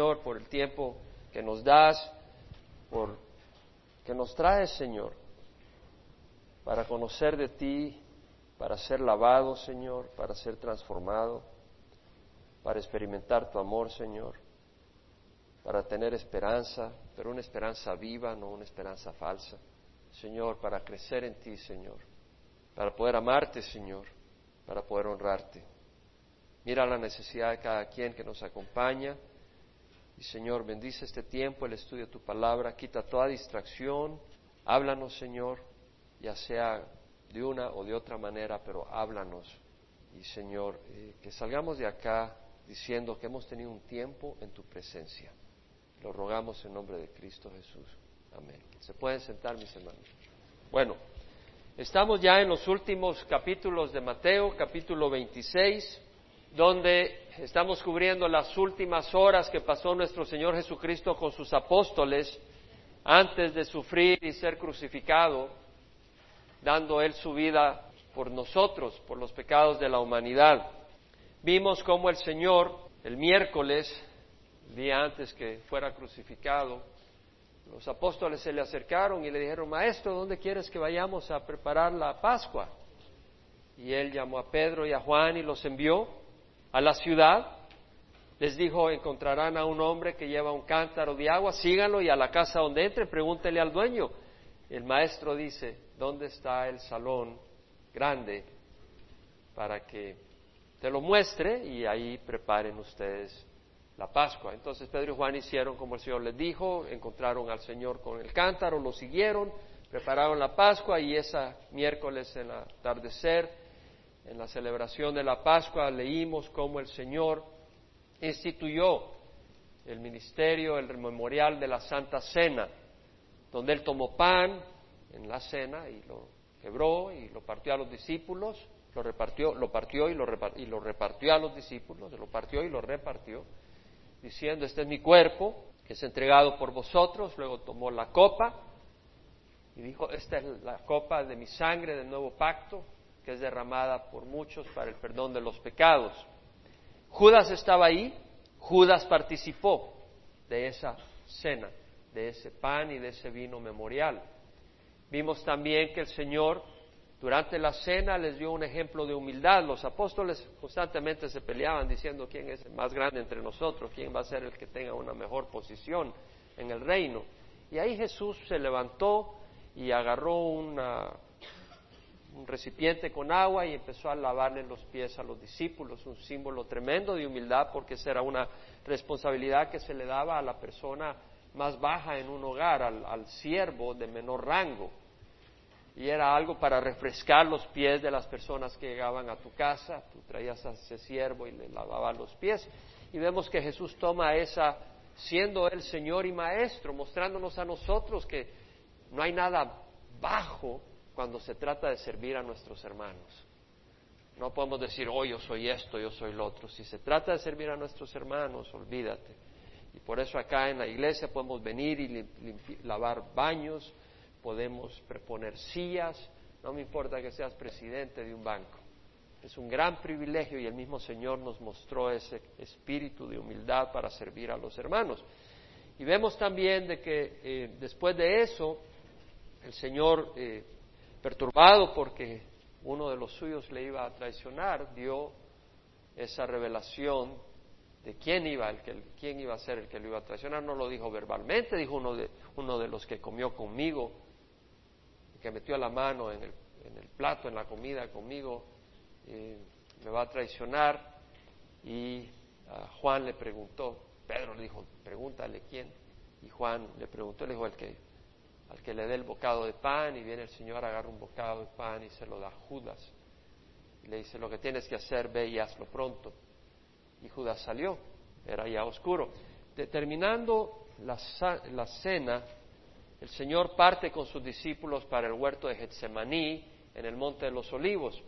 Señor, por el tiempo que nos das, por que nos traes, Señor, para conocer de ti, para ser lavado, Señor, para ser transformado, para experimentar tu amor, Señor, para tener esperanza, pero una esperanza viva, no una esperanza falsa. Señor, para crecer en ti, Señor, para poder amarte, Señor, para poder honrarte. Mira la necesidad de cada quien que nos acompaña. Y Señor, bendice este tiempo, el estudio de tu palabra, quita toda distracción, háblanos, Señor, ya sea de una o de otra manera, pero háblanos. Y Señor, eh, que salgamos de acá diciendo que hemos tenido un tiempo en tu presencia. Lo rogamos en nombre de Cristo Jesús. Amén. Se pueden sentar, mis hermanos. Bueno, estamos ya en los últimos capítulos de Mateo, capítulo 26 donde estamos cubriendo las últimas horas que pasó nuestro Señor Jesucristo con sus apóstoles antes de sufrir y ser crucificado, dando Él su vida por nosotros, por los pecados de la humanidad. Vimos cómo el Señor, el miércoles, día antes que fuera crucificado, los apóstoles se le acercaron y le dijeron, Maestro, ¿dónde quieres que vayamos a preparar la Pascua? Y él llamó a Pedro y a Juan y los envió a la ciudad, les dijo, encontrarán a un hombre que lleva un cántaro de agua, síganlo y a la casa donde entre, pregúntele al dueño. El maestro dice, ¿dónde está el salón grande para que te lo muestre y ahí preparen ustedes la Pascua? Entonces Pedro y Juan hicieron como el Señor les dijo, encontraron al Señor con el cántaro, lo siguieron, prepararon la Pascua y esa miércoles en el atardecer en la celebración de la Pascua leímos cómo el Señor instituyó el ministerio, el memorial de la Santa Cena, donde Él tomó pan en la cena y lo quebró y lo partió a los discípulos, lo repartió, lo partió y lo, y lo repartió a los discípulos, lo partió y lo repartió, diciendo, este es mi cuerpo, que es entregado por vosotros, luego tomó la copa y dijo, esta es la copa de mi sangre del nuevo pacto, es derramada por muchos para el perdón de los pecados. Judas estaba ahí, Judas participó de esa cena, de ese pan y de ese vino memorial. Vimos también que el Señor durante la cena les dio un ejemplo de humildad. Los apóstoles constantemente se peleaban diciendo quién es el más grande entre nosotros, quién va a ser el que tenga una mejor posición en el reino. Y ahí Jesús se levantó y agarró una, un recipiente con agua y empezó a lavarle los pies a los discípulos, un símbolo tremendo de humildad porque era una responsabilidad que se le daba a la persona más baja en un hogar, al, siervo de menor rango. Y era algo para refrescar los pies de las personas que llegaban a tu casa, tú traías a ese siervo y le lavabas los pies. Y vemos que Jesús toma esa, siendo el Señor y Maestro, mostrándonos a nosotros que no hay nada bajo cuando se trata de servir a nuestros hermanos. No podemos decir, oh, yo soy esto, yo soy lo otro. Si se trata de servir a nuestros hermanos, olvídate. Y por eso acá en la iglesia podemos venir y lavar baños, podemos preponer sillas, no me importa que seas presidente de un banco. Es un gran privilegio y el mismo Señor nos mostró ese espíritu de humildad para servir a los hermanos. Y vemos también de que eh, después de eso, el Señor eh, perturbado porque uno de los suyos le iba a traicionar, dio esa revelación de quién iba, el que, quién iba a ser el que lo iba a traicionar. No lo dijo verbalmente, dijo uno de, uno de los que comió conmigo, que metió la mano en el, en el plato, en la comida conmigo, me va a traicionar. Y Juan le preguntó, Pedro le dijo, pregúntale quién. Y Juan le preguntó, le dijo, el que al que le dé el bocado de pan y viene el Señor, agarra un bocado de pan y se lo da a Judas. Y le dice, lo que tienes que hacer, ve y hazlo pronto. Y Judas salió, era ya oscuro. Terminando la, la cena, el Señor parte con sus discípulos para el huerto de Getsemaní, en el monte de los olivos.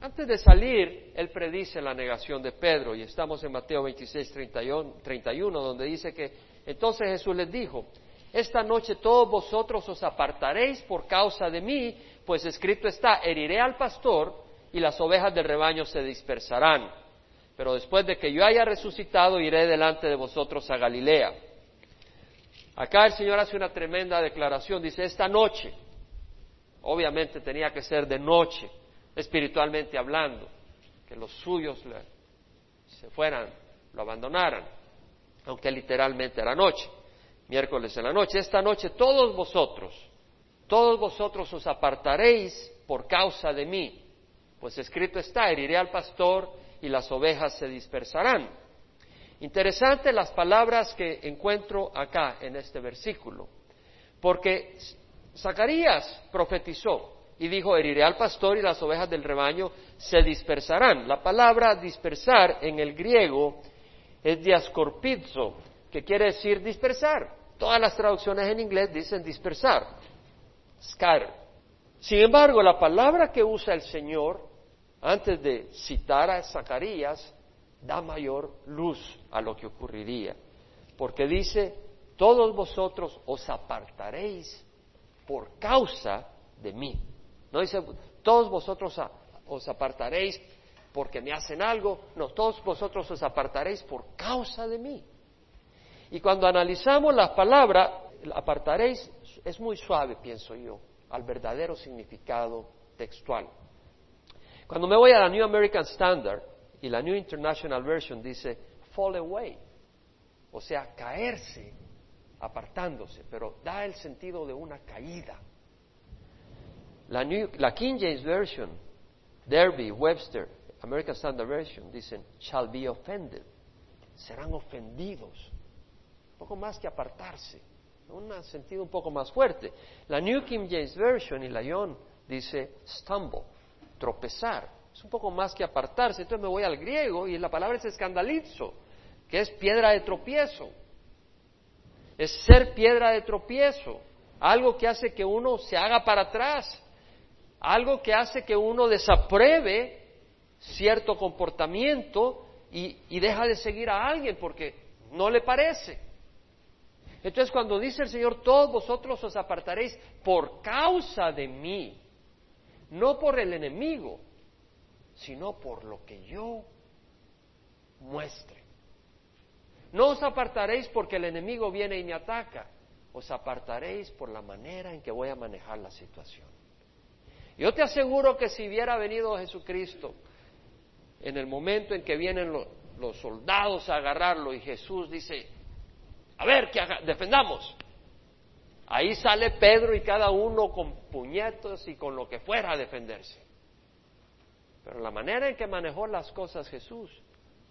Antes de salir, Él predice la negación de Pedro, y estamos en Mateo 26, 31, donde dice que entonces Jesús les dijo, esta noche todos vosotros os apartaréis por causa de mí, pues escrito está, heriré al pastor y las ovejas del rebaño se dispersarán. pero después de que yo haya resucitado iré delante de vosotros a Galilea. Acá el Señor hace una tremenda declaración, dice, esta noche, obviamente tenía que ser de noche, espiritualmente hablando, que los suyos se fueran, lo abandonaran, aunque literalmente era noche, miércoles en la noche, esta noche todos vosotros, todos vosotros os apartaréis por causa de mí, pues escrito está, heriré al pastor y las ovejas se dispersarán. Interesante las palabras que encuentro acá en este versículo, porque Zacarías profetizó y dijo, heriré al pastor y las ovejas del rebaño se dispersarán. La palabra dispersar en el griego es diascorpizo, que quiere decir dispersar. Todas las traducciones en inglés dicen dispersar, scatter. Sin embargo, la palabra que usa el Señor antes de citar a Zacarías da mayor luz a lo que ocurriría, porque dice, todos vosotros os apartaréis por causa de mí. No dice, todos vosotros os apartaréis porque me hacen algo, no, todos vosotros os apartaréis por causa de mí. Y cuando analizamos la palabra, apartaréis es muy suave, pienso yo, al verdadero significado textual. Cuando me voy a la New American Standard, y la New International Version dice fall away, o sea, caerse, apartándose, pero da el sentido de una caída. La, la King James Version, Derby, Webster, American Standard Version, dicen shall be offended, serán ofendidos, poco más que apartarse, un sentido un poco más fuerte. La New King James Version y la Yon dice stumble, tropezar, es un poco más que apartarse. Entonces me voy al griego y la palabra es escandalizo, que es piedra de tropiezo. Es ser piedra de tropiezo, algo que hace que uno se haga para atrás, algo que hace que uno desapruebe cierto comportamiento y, y deja de seguir a alguien porque no le parece. Entonces cuando dice el Señor, todos vosotros os apartaréis por causa de mí, no por el enemigo, sino por lo que yo muestre. No os apartaréis porque el enemigo viene y me ataca, os apartaréis por la manera en que voy a manejar la situación. Yo te aseguro que si hubiera venido Jesucristo en el momento en que vienen los, soldados a agarrarlo y Jesús dice, a ver, que defendamos. Ahí sale Pedro y cada uno con puñetos y con lo que fuera a defenderse. Pero la manera en que manejó las cosas Jesús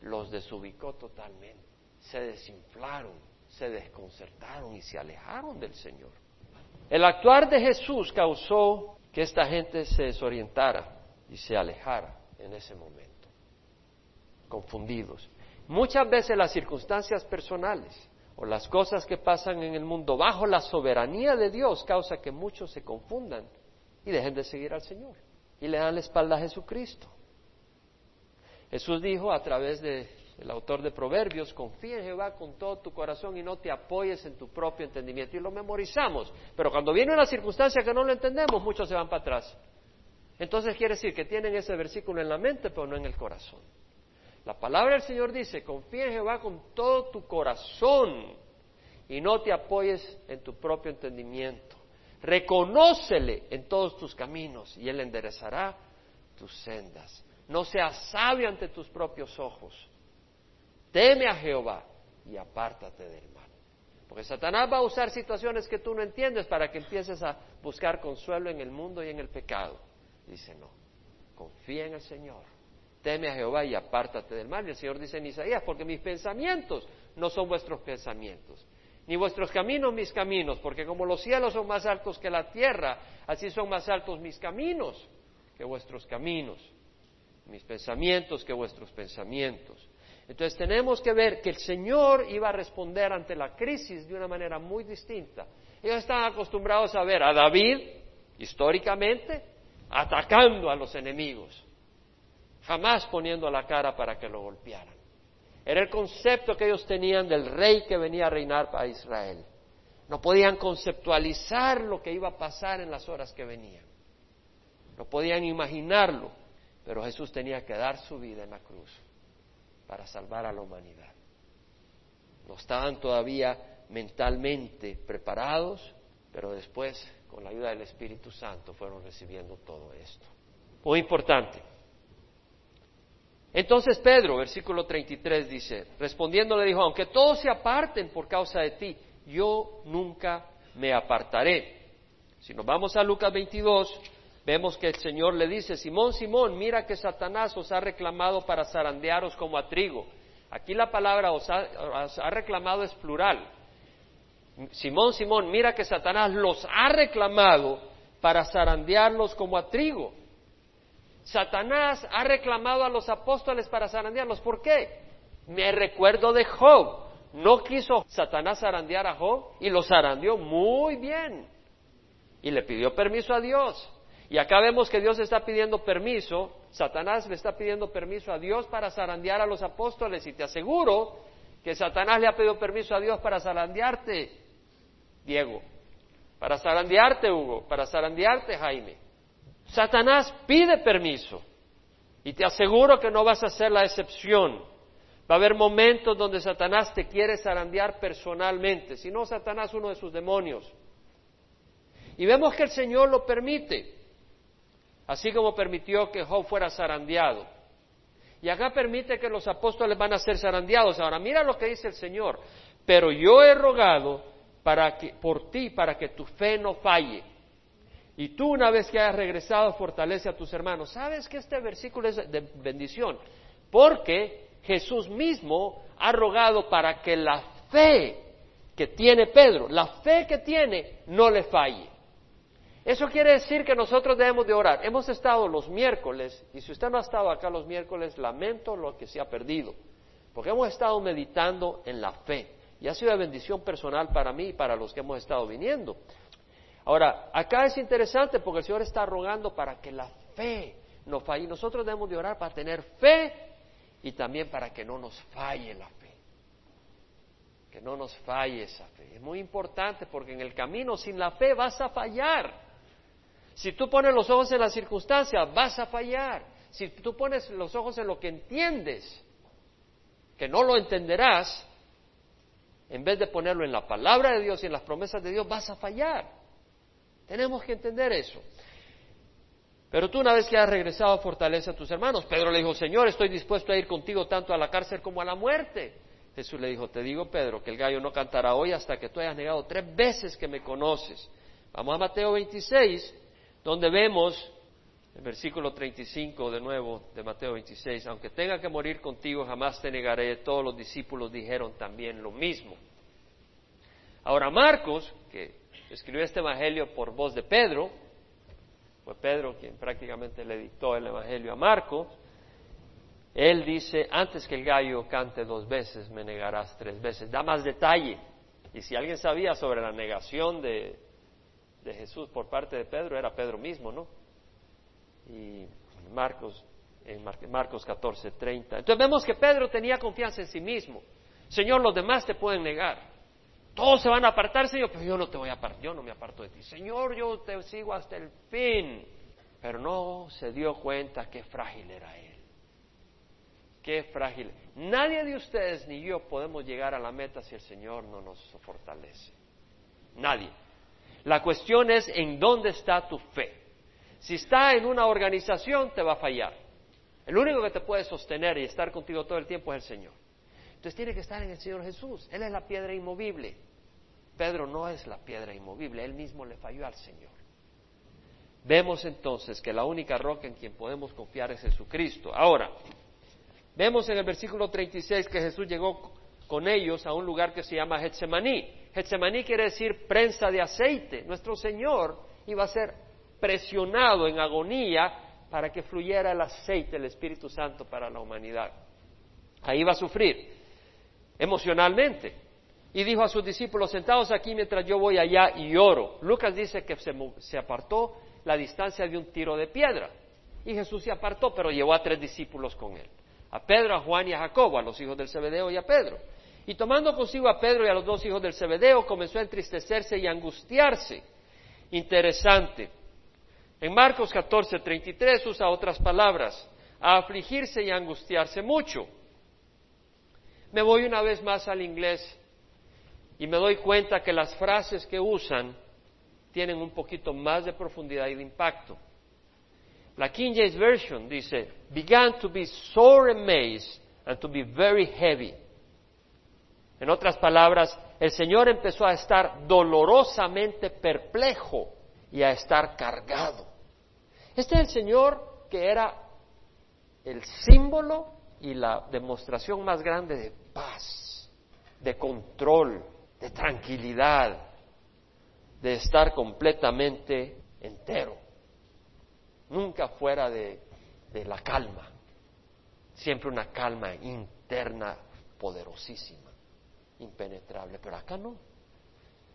los desubicó totalmente. Se desinflaron, se desconcertaron y se alejaron del Señor. El actuar de Jesús causó que esta gente se desorientara y se alejara en ese momento, confundidos. Muchas veces las circunstancias personales o las cosas que pasan en el mundo bajo la soberanía de Dios causa que muchos se confundan y dejen de seguir al Señor y le dan la espalda a Jesucristo. Jesús dijo a través del autor de Proverbios, confía en Jehová con todo tu corazón y no te apoyes en tu propio entendimiento. Y lo memorizamos, pero cuando viene una circunstancia que no lo entendemos, muchos se van para atrás. Entonces quiere decir que tienen ese versículo en la mente, pero no en el corazón. La palabra del Señor dice, confía en Jehová con todo tu corazón y no te apoyes en tu propio entendimiento. Reconócele en todos tus caminos y Él enderezará tus sendas. No seas sabio ante tus propios ojos. Teme a Jehová y apártate del mal. Porque Satanás va a usar situaciones que tú no entiendes para que empieces a buscar consuelo en el mundo y en el pecado. Dice, no, confía en el Señor. Teme a Jehová y apártate del mal. Y el Señor dice en Isaías, porque mis pensamientos no son vuestros pensamientos, ni vuestros caminos mis caminos, porque como los cielos son más altos que la tierra, así son más altos mis caminos que vuestros caminos, mis pensamientos que vuestros pensamientos. Entonces tenemos que ver que el Señor iba a responder ante la crisis de una manera muy distinta. Ellos estaban acostumbrados a ver a David, históricamente, atacando a los enemigos, jamás poniendo la cara para que lo golpearan. Era el concepto que ellos tenían del rey que venía a reinar para Israel. No podían conceptualizar lo que iba a pasar en las horas que venían. No podían imaginarlo, pero Jesús tenía que dar su vida en la cruz. para salvar a la humanidad. No estaban todavía mentalmente preparados, pero después, con la ayuda del Espíritu Santo, fueron recibiendo todo esto. Muy importante. Entonces Pedro, versículo 33 dice, respondiendo le dijo, aunque todos se aparten por causa de ti, yo nunca me apartaré. Si nos vamos a Lucas 22, vemos que el Señor le dice, Simón, Simón, mira que Satanás os ha reclamado para zarandearos como a trigo. Aquí la palabra os ha, reclamado es plural. Simón, Simón, mira que Satanás los ha reclamado para zarandearlos como a trigo. Satanás ha reclamado a los apóstoles para zarandearlos. ¿Por qué? Me recuerdo de Job. No quiso Satanás zarandear a Job y lo zarandeó muy bien. Y le pidió permiso a Dios. Y acá vemos que Dios está pidiendo permiso, Satanás le está pidiendo permiso a Dios para zarandear a los apóstoles y te aseguro que Satanás le ha pedido permiso a Dios para zarandearte, Diego, para zarandearte, Hugo, para zarandearte, Jaime. Satanás pide permiso y te aseguro que no vas a ser la excepción. Va a haber momentos donde Satanás te quiere zarandear personalmente, si no Satanás uno de sus demonios. Y vemos que el Señor lo permite así como permitió que Job fuera zarandeado. Y acá permite que los apóstoles van a ser zarandeados. Ahora, mira lo que dice el Señor. Pero yo he rogado para que, por ti para que tu fe no falle. Y tú, una vez que hayas regresado, fortalece a tus hermanos. ¿Sabes que este versículo es de bendición? Porque Jesús mismo ha rogado para que la fe que tiene Pedro, la fe que tiene, no le falle. Eso quiere decir que nosotros debemos de orar. Hemos estado los miércoles, y si usted no ha estado acá los miércoles, lamento lo que se ha perdido, porque hemos estado meditando en la fe, y ha sido de bendición personal para mí y para los que hemos estado viniendo. Ahora, acá es interesante porque el Señor está rogando para que la fe no falle. Nosotros debemos de orar para tener fe y también para que no nos falle la fe. Que no nos falle esa fe. Es muy importante porque en el camino sin la fe vas a fallar. Si tú pones los ojos en las circunstancias, vas a fallar. Si tú pones los ojos en lo que entiendes, que no lo entenderás, en vez de ponerlo en la palabra de Dios y en las promesas de Dios, vas a fallar. Tenemos que entender eso. Pero tú una vez que has regresado, fortalece a tus hermanos. Pedro le dijo, Señor, estoy dispuesto a ir contigo tanto a la cárcel como a la muerte. Jesús le dijo, te digo, Pedro, que el gallo no cantará hoy hasta que tú hayas negado tres veces que me conoces. Vamos a Mateo 26, donde vemos, el versículo 35 de nuevo de Mateo 26, aunque tenga que morir contigo, jamás te negaré. Todos los discípulos dijeron también lo mismo. Ahora Marcos, que escribió este Evangelio por voz de Pedro, fue Pedro quien prácticamente le dictó el Evangelio a Marcos, él dice, antes que el gallo cante dos veces, me negarás tres veces. Da más detalle. Y si alguien sabía sobre la negación de, Jesús por parte de Pedro era Pedro mismo, ¿no? Y Marcos, en Marcos 14, 30. Entonces vemos que Pedro tenía confianza en sí mismo. Señor, los demás te pueden negar. Todos se van a apartar, Señor, pero yo no te voy a apartar, yo no me aparto de ti. Señor, yo te sigo hasta el fin. Pero no se dio cuenta qué frágil era él. Qué frágil. Nadie de ustedes ni yo podemos llegar a la meta si el Señor no nos fortalece. Nadie. La cuestión es en dónde está tu fe. Si está en una organización, te va a fallar. El único que te puede sostener y estar contigo todo el tiempo es el Señor. Entonces tiene que estar en el Señor Jesús. Él es la piedra inmovible. Pedro no es la piedra inmovible, él mismo le falló al Señor. Vemos entonces que la única roca en quien podemos confiar es Jesucristo. Ahora, vemos en el versículo 36 que Jesús llegó con ellos a un lugar que se llama Getsemaní. Getsemaní quiere decir prensa de aceite. Nuestro Señor iba a ser presionado en agonía para que fluyera el aceite, el Espíritu Santo para la humanidad. Ahí va a sufrir emocionalmente. Y dijo a sus discípulos, sentados aquí mientras yo voy allá y oro. Lucas dice que se, apartó la distancia de un tiro de piedra. Y Jesús se apartó, pero llevó a tres discípulos con él. A Pedro, a Juan y a Jacobo, a los hijos del Zebedeo y a Pedro. Y tomando consigo a Pedro y a los dos hijos del Zebedeo, comenzó a entristecerse y angustiarse. Interesante. En Marcos 14, 33 usa otras palabras, a afligirse y angustiarse mucho. Me voy una vez más al inglés y me doy cuenta que las frases que usan tienen un poquito más de profundidad y de impacto. La King James Version dice, began to be sore amazed and to be very heavy. En otras palabras, el Señor empezó a estar dolorosamente perplejo y a estar cargado. Este es el Señor que era el símbolo y la demostración más grande de paz, de control, de tranquilidad, de estar completamente entero, nunca fuera de, la calma, siempre una calma interna poderosísima, impenetrable, pero acá no,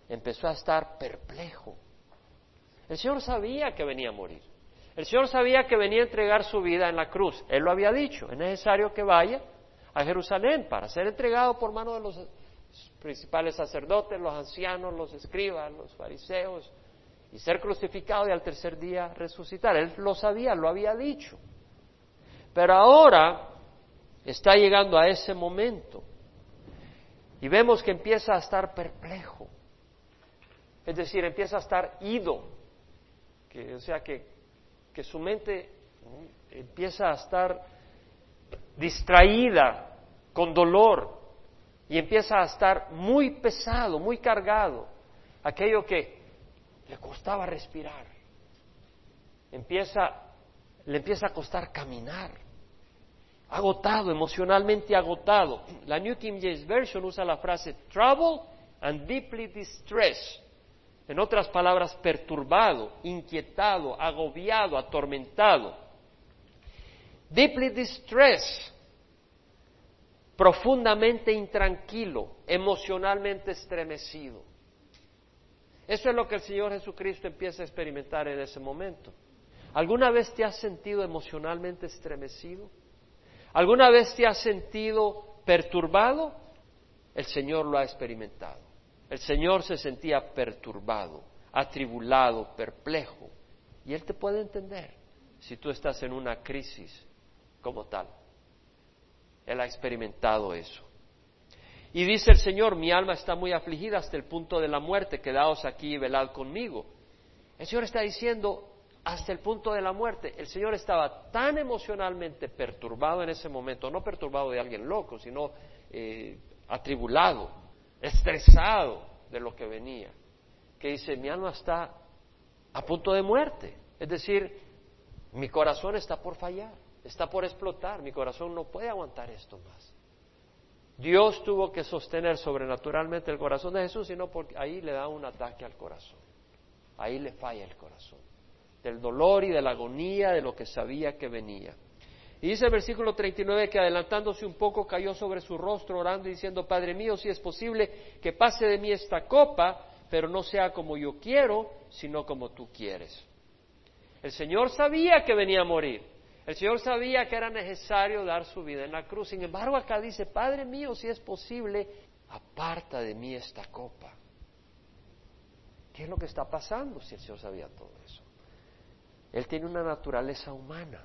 empezó a estar perplejo. El Señor sabía que venía a morir, el Señor sabía que venía a entregar su vida en la cruz, Él lo había dicho, es necesario que vaya a Jerusalén para ser entregado por mano de los principales sacerdotes, los ancianos, los escribas, los fariseos, y ser crucificado y al tercer día resucitar. Él lo sabía, lo había dicho. Pero ahora está llegando a ese momento. Y vemos que empieza a estar perplejo, es decir, empieza a estar ido, que, o sea, que, que su mente empieza a estar distraída, con dolor, y empieza a estar muy pesado, muy cargado, aquello que le costaba respirar, empieza, le empieza a costar caminar, agotado, emocionalmente agotado. La New King James Version usa la frase trouble and deeply distressed. En otras palabras, perturbado, inquietado, agobiado, atormentado. Deeply distressed profundamente intranquilo, emocionalmente estremecido. Eso es lo que el Señor Jesucristo empieza a experimentar en ese momento. ¿Alguna vez te has sentido emocionalmente estremecido? ¿Alguna vez te has sentido perturbado? El Señor lo ha experimentado. El Señor se sentía perturbado, atribulado, perplejo. Y Él te puede entender si tú estás en una crisis como tal. Él ha experimentado eso. Y dice el Señor, mi alma está muy afligida hasta el punto de la muerte, quedaos aquí y velad conmigo. El Señor está diciendo, hasta el punto de la muerte. El Señor estaba tan emocionalmente perturbado en ese momento, no perturbado de alguien loco, sino eh, atribulado, estresado de lo que venía, que dice, mi alma está a punto de muerte. Es decir, mi corazón está por fallar está por explotar, mi corazón no puede aguantar esto más. Dios tuvo que sostener sobrenaturalmente el corazón de Jesús, sino porque ahí le da un ataque al corazón, ahí le falla el corazón, del dolor y de la agonía de lo que sabía que venía. Y dice el versículo 39 que adelantándose un poco cayó sobre su rostro orando y diciendo, Padre mío, si es posible que pase de mí esta copa, pero no sea como yo quiero, sino como tú quieres. El Señor sabía que venía a morir. El Señor sabía que era necesario dar su vida en la cruz. Sin embargo, acá dice, Padre mío, si es posible, aparta de mí esta copa. ¿Qué es lo que está pasando si el Señor sabía todo eso? Él tiene una naturaleza humana.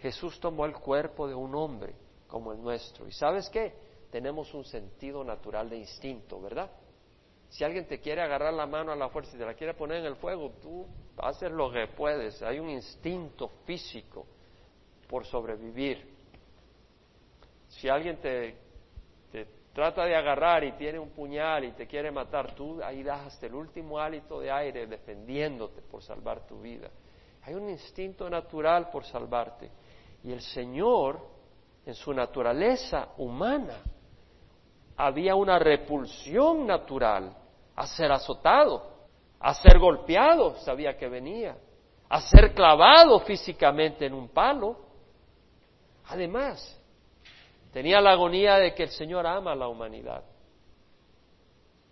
Jesús tomó el cuerpo de un hombre como el nuestro. ¿Y sabes qué? Tenemos un sentido natural de instinto, ¿verdad? Si alguien te quiere agarrar la mano a la fuerza y te la quiere poner en el fuego, tú haces lo que puedes. Hay un instinto físico por sobrevivir. Si alguien te, trata de agarrar y tiene un puñal y te quiere matar, tú ahí das hasta el último hálito de aire defendiéndote por salvar tu vida. Hay un instinto natural por salvarte. Y el Señor, en su naturaleza humana, había una repulsión natural a ser azotado, a ser golpeado, sabía que venía, a ser clavado físicamente en un palo. Además, tenía la agonía de que el Señor ama a la humanidad.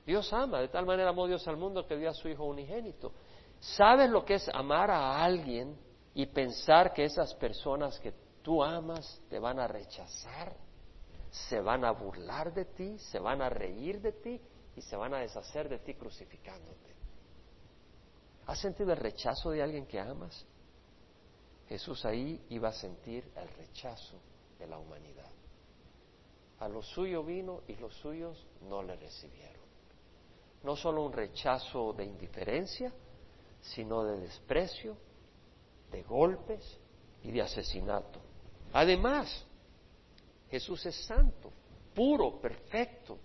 Dios ama, de tal manera amó Dios al mundo que dio a su Hijo unigénito. ¿Sabes lo que es amar a alguien y pensar que esas personas que tú amas te van a rechazar, se van a burlar de ti, se van a reír de ti y se van a deshacer de ti crucificándote? ¿Has sentido el rechazo de alguien que amas? Jesús ahí iba a sentir el rechazo de la humanidad. A lo suyo vino y los suyos no le recibieron. No solo un rechazo de indiferencia, sino de desprecio, de golpes y de asesinato. Además, Jesús es santo, puro, perfecto.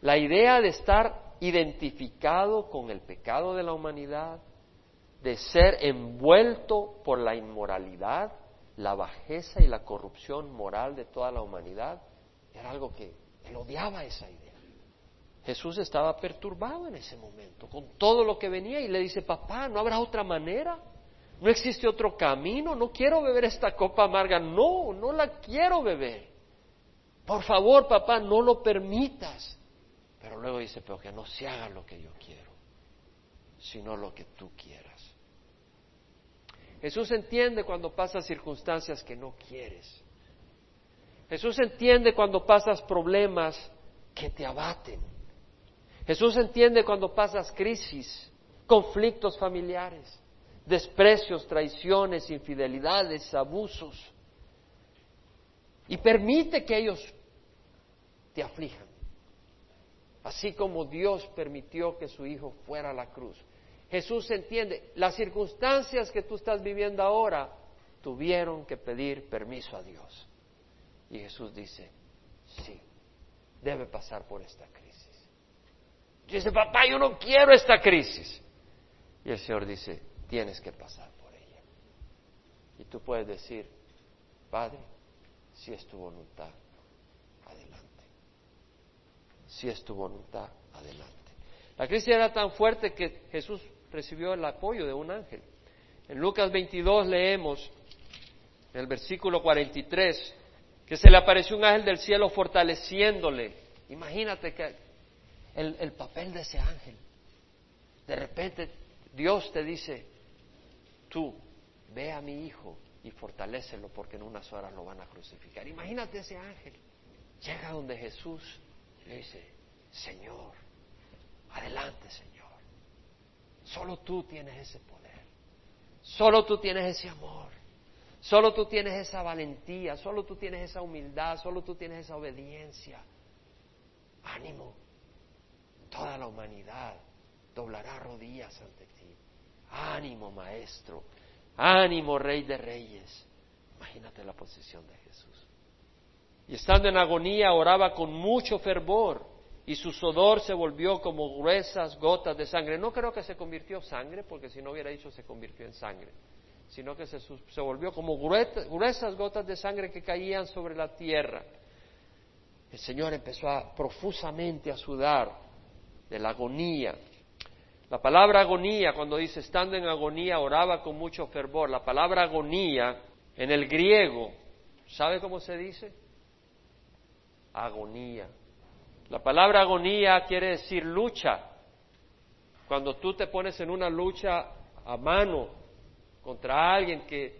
La idea de estar identificado con el pecado de la humanidad, de ser envuelto por la inmoralidad, la bajeza y la corrupción moral de toda la humanidad, era algo que él odiaba esa idea. Jesús estaba perturbado en ese momento con todo lo que venía y le dice, papá, ¿no habrá otra manera? ¿No existe otro camino? No quiero beber esta copa amarga. No, no la quiero beber. Por favor, papá, no lo permitas. Pero luego dice, pero que no se haga lo que yo quiero, sino lo que tú quieras. Jesús entiende cuando pasas circunstancias que no quieres. Jesús entiende cuando pasas problemas que te abaten. Jesús entiende cuando pasas crisis, conflictos familiares, desprecios, traiciones, infidelidades, abusos. Y permite que ellos te aflijan. Así como Dios permitió que su Hijo fuera a la cruz. Jesús entiende, las circunstancias que tú estás viviendo ahora tuvieron que pedir permiso a Dios. Y Jesús dice, sí, debe pasar por esta crisis. Y dice, papá, yo no quiero esta crisis. Y el Señor dice, tienes que pasar por ella. Y tú puedes decir, Padre, si es tu voluntad, adelante. Si es tu voluntad, adelante. La crisis era tan fuerte que Jesús recibió el apoyo de un ángel. En Lucas 22 leemos, en el versículo 43, que se le apareció un ángel del cielo fortaleciéndole. Imagínate que el, papel de ese ángel. De repente Dios te dice, tú ve a mi hijo y fortalécelo porque en unas horas lo van a crucificar. Imagínate ese ángel. Llega donde Jesús le dice, Señor, adelante Señor. Solo tú tienes ese poder. Solo tú tienes ese amor. Solo tú tienes esa valentía, solo tú tienes esa humildad, solo tú tienes esa obediencia. Ánimo. Toda la humanidad doblará rodillas ante ti. Ánimo, maestro. Ánimo, rey de reyes. Imagínate la posición de Jesús. Y estando en agonía oraba con mucho fervor y su sudor se volvió como gruesas gotas de sangre. No creo que se convirtió en sangre, porque si no hubiera dicho se convirtió en sangre sino que se, volvió como gruesas gotas de sangre que caían sobre la tierra. El Señor empezó a, profusamente a sudar de la agonía. La palabra agonía, cuando dice estando en agonía, oraba con mucho fervor. La palabra agonía en el griego, ¿sabe cómo se dice? Agonía. La palabra agonía quiere decir lucha. Cuando tú te pones en una lucha a mano, contra alguien que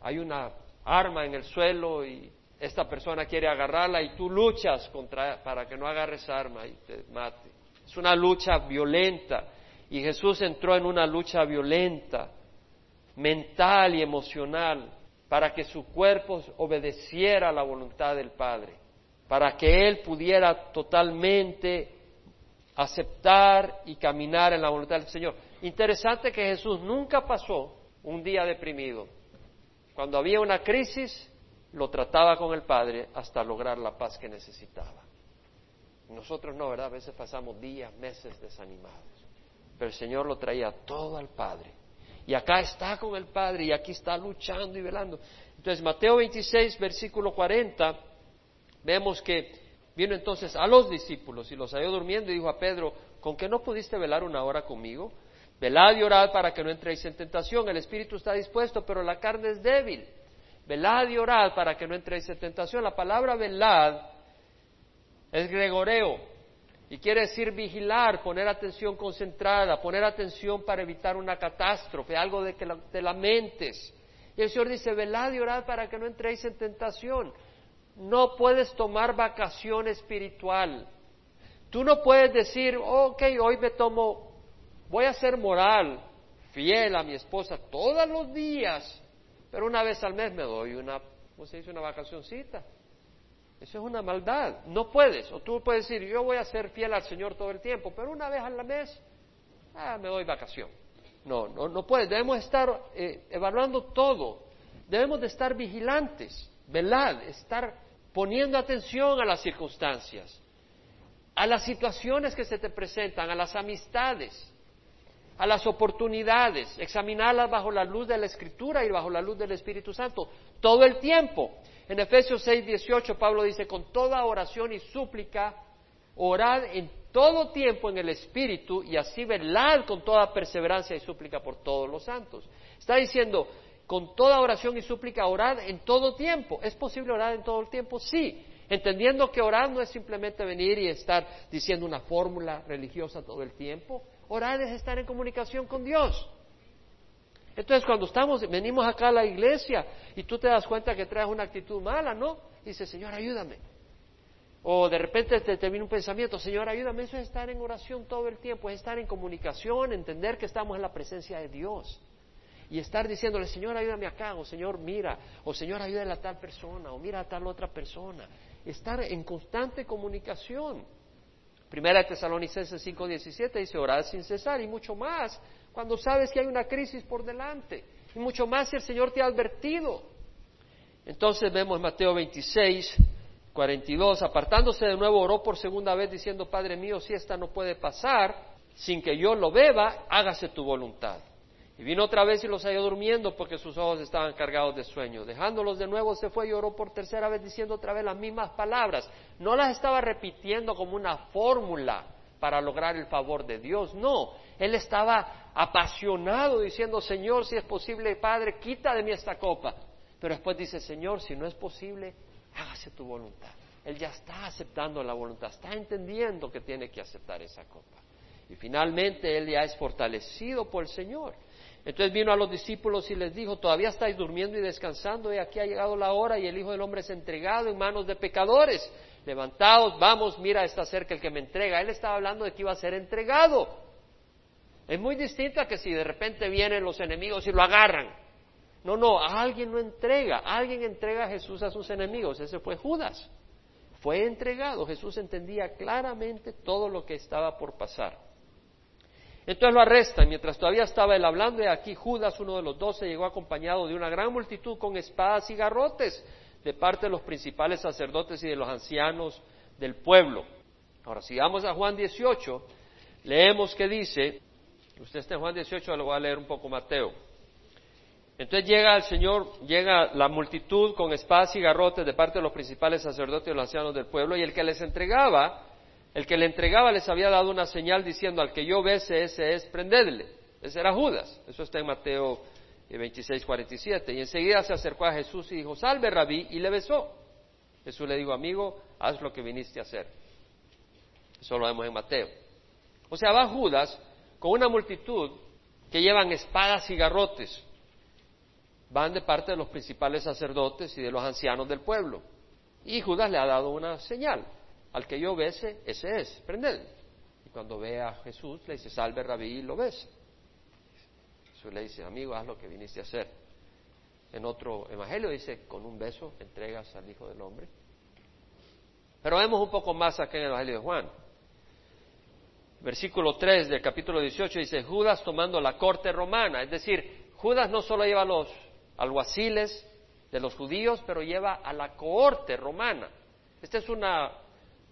hay una arma en el suelo y esta persona quiere agarrarla y tú luchas contra, para que no agarres arma y te mate. Es una lucha violenta y Jesús entró en una lucha violenta, mental y emocional, para que su cuerpo obedeciera a la voluntad del Padre, para que Él pudiera totalmente aceptar y caminar en la voluntad del Señor. Interesante que Jesús nunca pasó un día deprimido. Cuando había una crisis, lo trataba con el Padre hasta lograr la paz que necesitaba. Nosotros no, ¿verdad? A veces pasamos días, meses desanimados. Pero el Señor lo traía todo al Padre. Y acá está con el Padre y aquí está luchando y velando. Entonces, Mateo 26, versículo 40, vemos que vino entonces a los discípulos y los halló durmiendo y dijo a Pedro, ¿con qué no pudiste velar una hora conmigo? Velad y orad para que no entréis en tentación. El espíritu está dispuesto, pero la carne es débil. Velad y orad para que no entréis en tentación. La palabra velad es gregoreo y quiere decir vigilar, poner atención concentrada, poner atención para evitar una catástrofe, algo de que te lamentes. Y el Señor dice, velad y orad para que no entréis en tentación. No puedes tomar vacación espiritual. Tú no puedes decir, ok, hoy me tomo voy a ser moral, fiel a mi esposa todos los días, pero una vez al mes me doy una, ¿cómo se dice? Una vacacioncita. Eso es una maldad. No puedes. O tú puedes decir, yo voy a ser fiel al Señor todo el tiempo, pero una vez al mes, ah, me doy vacación. No, no, no puedes. Debemos estar eh, evaluando todo. Debemos de estar vigilantes, velad, estar poniendo atención a las circunstancias, a las situaciones que se te presentan, a las amistades, a las oportunidades, examinarlas bajo la luz de la Escritura y bajo la luz del Espíritu Santo, todo el tiempo. En Efesios 6, 18, Pablo dice, con toda oración y súplica, orad en todo tiempo en el Espíritu y así velad con toda perseverancia y súplica por todos los santos. Está diciendo, con toda oración y súplica, orad en todo tiempo. ¿Es posible orar en todo el tiempo? Sí, entendiendo que orar no es simplemente venir y estar diciendo una fórmula religiosa todo el tiempo. Orar es estar en comunicación con Dios. Entonces, cuando estamos, venimos acá a la iglesia y tú te das cuenta que traes una actitud mala, ¿no? Dice, Señor, ayúdame. O de repente te, te, viene un pensamiento, Señor, ayúdame. Eso es estar en oración todo el tiempo, es estar en comunicación, entender que estamos en la presencia de Dios. Y estar diciéndole, Señor, ayúdame acá, o Señor, mira, o Señor, ayúdame a tal persona, o mira a tal otra persona. Estar en constante comunicación. Primera de Tesalonicenses 5:17 dice, orad sin cesar y mucho más cuando sabes que hay una crisis por delante y mucho más si el Señor te ha advertido. Entonces vemos Mateo 26, 42, apartándose de nuevo oró por segunda vez diciendo, Padre mío, si esta no puede pasar sin que yo lo beba, hágase tu voluntad. Y vino otra vez y los halló durmiendo porque sus ojos estaban cargados de sueño. Dejándolos de nuevo se fue y oró por tercera vez diciendo otra vez las mismas palabras. No las estaba repitiendo como una fórmula para lograr el favor de Dios, no. Él estaba apasionado diciendo, Señor, si es posible, Padre, quita de mí esta copa. Pero después dice, Señor, si no es posible, hágase tu voluntad. Él ya está aceptando la voluntad, está entendiendo que tiene que aceptar esa copa. Y finalmente él ya es fortalecido por el Señor. Entonces vino a los discípulos y les dijo, todavía estáis durmiendo y descansando, y aquí ha llegado la hora y el Hijo del Hombre es entregado en manos de pecadores. Levantaos, vamos, mira, está cerca el que me entrega. Él estaba hablando de que iba a ser entregado. Es muy distinto a que si de repente vienen los enemigos y lo agarran. No, no, alguien lo entrega, alguien entrega a Jesús a sus enemigos. Ese fue Judas. Fue entregado. Jesús entendía claramente todo lo que estaba por pasar. Entonces lo arrestan. Mientras todavía estaba él hablando, y aquí Judas, uno de los doce, llegó acompañado de una gran multitud con espadas y garrotes de parte de los principales sacerdotes y de los ancianos del pueblo. Ahora, si vamos a Juan 18, leemos que dice, usted está en Juan 18, lo voy a leer un poco Mateo. Entonces llega el Señor, llega la multitud con espadas y garrotes de parte de los principales sacerdotes y los ancianos del pueblo, y el que les entregaba el que le entregaba les había dado una señal diciendo al que yo bese, ese es, prendedle. Ese era Judas. Eso está en Mateo 26, 47. Y enseguida se acercó a Jesús y dijo, salve rabí, y le besó. Jesús le dijo, amigo, haz lo que viniste a hacer. Eso lo vemos en Mateo. O sea, va Judas con una multitud que llevan espadas y garrotes. Van de parte de los principales sacerdotes y de los ancianos del pueblo. Y Judas le ha dado una señal. Al que yo bese, ese es, prended. Y cuando ve a Jesús, le dice, salve rabí, y lo besa. Jesús le dice, amigo, haz lo que viniste a hacer. En otro evangelio dice, con un beso entregas al Hijo del Hombre. Pero vemos un poco más acá en el Evangelio de Juan. Versículo 3 del capítulo 18 dice, Judas tomando la corte romana. Es decir, Judas no solo lleva a los alguaciles de los judíos, pero lleva a la cohorte romana. Esta es una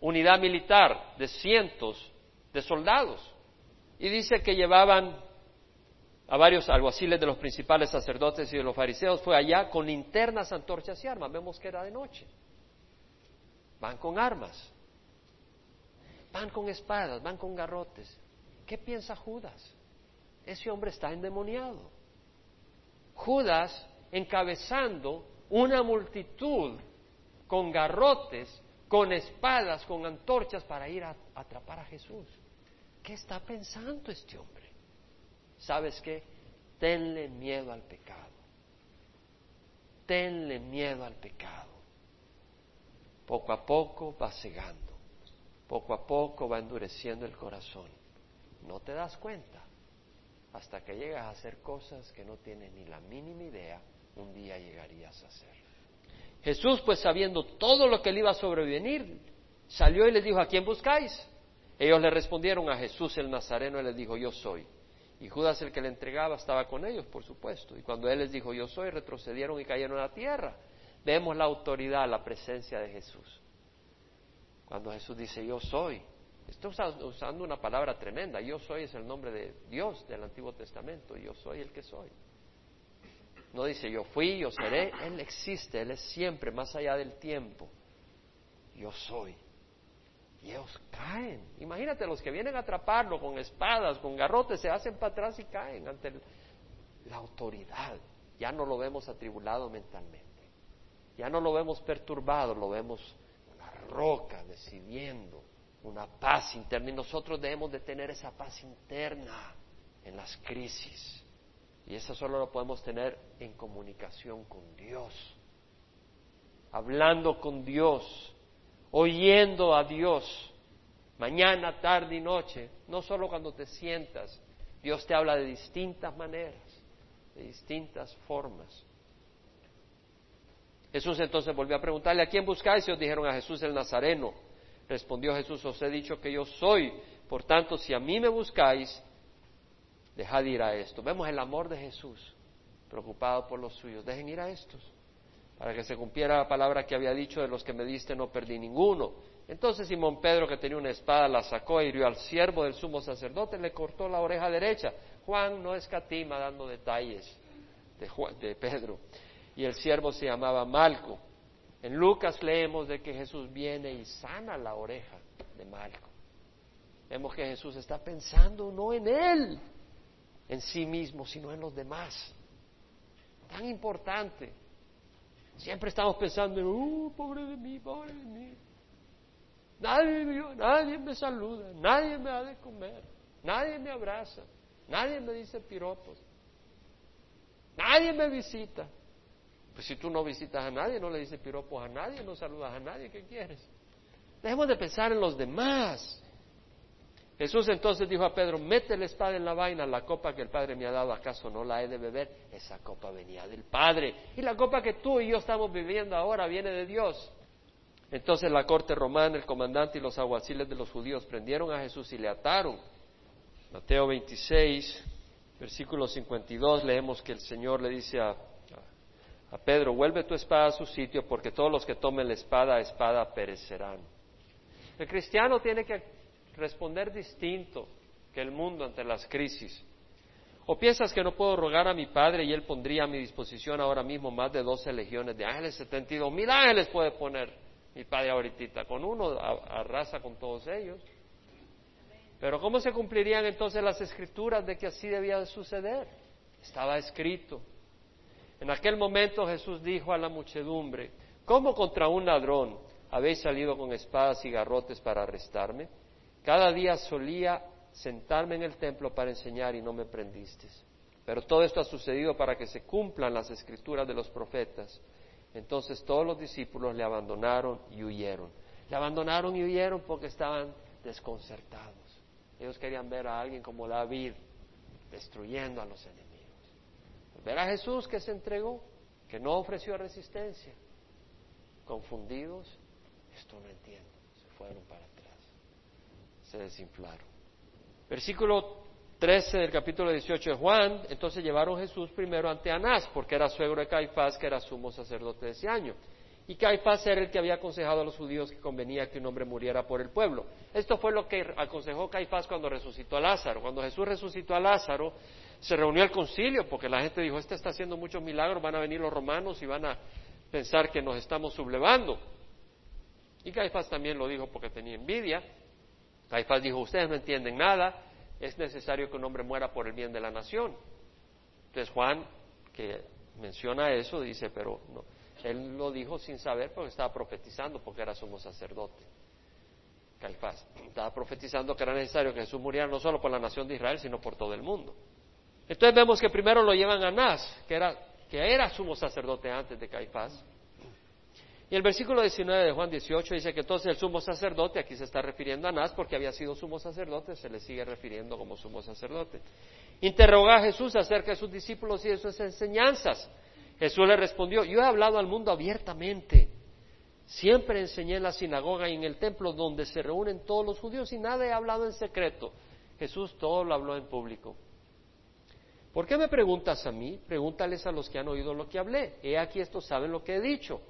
unidad militar de cientos de soldados. Y dice que llevaban a varios alguaciles de los principales sacerdotes y de los fariseos, fue allá con linternas, antorchas y armas. Vemos que era de noche. Van con armas, van con espadas, van con garrotes. ¿Qué piensa Judas? Ese hombre está endemoniado. Judas encabezando una multitud con garrotes con espadas, con antorchas para ir a, atrapar a Jesús. ¿Qué está pensando este hombre? ¿Sabes qué? Tenle miedo al pecado. Tenle miedo al pecado. Poco a poco va cegando. Poco a poco va endureciendo el corazón. No te das cuenta hasta que llegas a hacer cosas que no tienes ni la mínima idea un día llegarías a hacer. Jesús, pues sabiendo todo lo que le iba a sobrevenir, salió y les dijo, ¿a quién buscáis? Ellos le respondieron a Jesús el Nazareno y les dijo, yo soy. Y Judas, el que le entregaba, estaba con ellos, por supuesto. Y cuando él les dijo, yo soy, retrocedieron y cayeron a la tierra. Vemos la autoridad, la presencia de Jesús. Cuando Jesús dice, yo soy, está usando una palabra tremenda. Yo soy es el nombre de Dios del Antiguo Testamento. Yo soy el que soy. No dice yo fui, yo seré. Él existe, Él es siempre, más allá del tiempo. Yo soy. Y ellos caen. Imagínate los que vienen a atraparlo con espadas, con garrotes, se hacen para atrás y caen ante la autoridad. Ya no lo vemos atribulado mentalmente. Ya no lo vemos perturbado, lo vemos una roca decidiendo, una paz interna. Y nosotros debemos de tener esa paz interna en las crisis. Y eso solo lo podemos tener en comunicación con Dios, hablando con Dios, oyendo a Dios, mañana, tarde y noche, no solo cuando te sientas. Dios te habla de distintas maneras, de distintas formas. Jesús entonces volvió a preguntarle, ¿a quién buscáis? Y os dijeron a Jesús el Nazareno. Respondió Jesús, os he dicho que yo soy. Por tanto, si a mí me buscáis, dejad ir a esto. Vemos el amor de Jesús, preocupado por los suyos. Dejen ir a estos, para que se cumpliera la palabra que había dicho, de los que me diste no perdí ninguno. Entonces Simón Pedro, que tenía una espada, la sacó hirió al siervo del sumo sacerdote, le cortó la oreja derecha. Juan no escatima dando detalles de, de Pedro y el siervo se llamaba Malco. En Lucas leemos de que Jesús viene y sana la oreja de Malco. Vemos que Jesús está pensando no en él, en sí mismo, sino en los demás. Tan importante. Siempre estamos pensando en, uh, pobre de mí, pobre de mí. Nadie me, nadie me saluda, nadie me ha de comer, nadie me abraza, nadie me dice piropos, nadie me visita. Pues si tú no visitas a nadie, no le dices piropos a nadie, no saludas a nadie, ¿qué quieres? Dejemos de pensar en los demás. Jesús entonces dijo a Pedro, mete la espada en la vaina, la copa que el Padre me ha dado, ¿acaso no la he de beber? Esa copa venía del Padre. Y la copa que tú y yo estamos viviendo ahora viene de Dios. Entonces la corte romana, el comandante y los aguaciles de los judíos prendieron a Jesús y le ataron. Mateo 26, versículo 52, leemos que el Señor le dice a a Pedro, vuelve tu espada a su sitio porque todos los que tomen la espada espada perecerán. El cristiano tiene que responder distinto que el mundo ante las crisis. ¿O piensas que no puedo rogar a mi Padre y Él pondría a mi disposición ahora mismo más de doce legiones de ángeles, setenta y dos mil ángeles puede poner mi Padre ahorita? Con uno arrasa con todos ellos. Pero ¿cómo se cumplirían entonces las escrituras de que así debía de suceder? Estaba escrito. En aquel momento Jesús dijo a la muchedumbre, ¿cómo contra un ladrón habéis salido con espadas y garrotes para arrestarme? Cada día solía sentarme en el templo para enseñar y no me prendisteis. Pero todo esto ha sucedido para que se cumplan las escrituras de los profetas. Entonces todos los discípulos le abandonaron y huyeron. Le abandonaron y huyeron porque estaban desconcertados. Ellos querían ver a alguien como David destruyendo a los enemigos. Ver a Jesús que se entregó, que no ofreció resistencia. Confundidos, esto no entiendo. Se fueron para. Se desinflaron. Versículo 13 del capítulo 18 de Juan, entonces llevaron Jesús primero ante Anás, porque era suegro de Caifás, que era sumo sacerdote de ese año. Y Caifás era el que había aconsejado a los judíos que convenía que un hombre muriera por el pueblo. Esto fue lo que aconsejó Caifás cuando resucitó a Lázaro. Cuando Jesús resucitó a Lázaro, se reunió el concilio porque la gente dijo, este está haciendo muchos milagros, van a venir los romanos y van a pensar que nos estamos sublevando. Y Caifás también lo dijo porque tenía envidia. Caifás dijo, ustedes no entienden nada, es necesario que un hombre muera por el bien de la nación. Entonces Juan, que menciona eso, dice, pero no, él lo dijo sin saber porque estaba profetizando porque era sumo sacerdote. Caifás estaba profetizando que era necesario que Jesús muriera no solo por la nación de Israel, sino por todo el mundo. Entonces vemos que primero lo llevan a Anás, que era, que era sumo sacerdote antes de Caifás. Y el versículo 19 de Juan 18 dice que entonces el sumo sacerdote, aquí se está refiriendo a Anás porque había sido sumo sacerdote, se le sigue refiriendo como sumo sacerdote. Interroga a Jesús acerca de sus discípulos y de sus enseñanzas. Jesús le respondió, yo he hablado al mundo abiertamente. Siempre enseñé en la sinagoga y en el templo donde se reúnen todos los judíos y nada he hablado en secreto. Jesús todo lo habló en público. ¿Por qué me preguntas a mí? Pregúntales a los que han oído lo que hablé. He aquí estos saben lo que he dicho.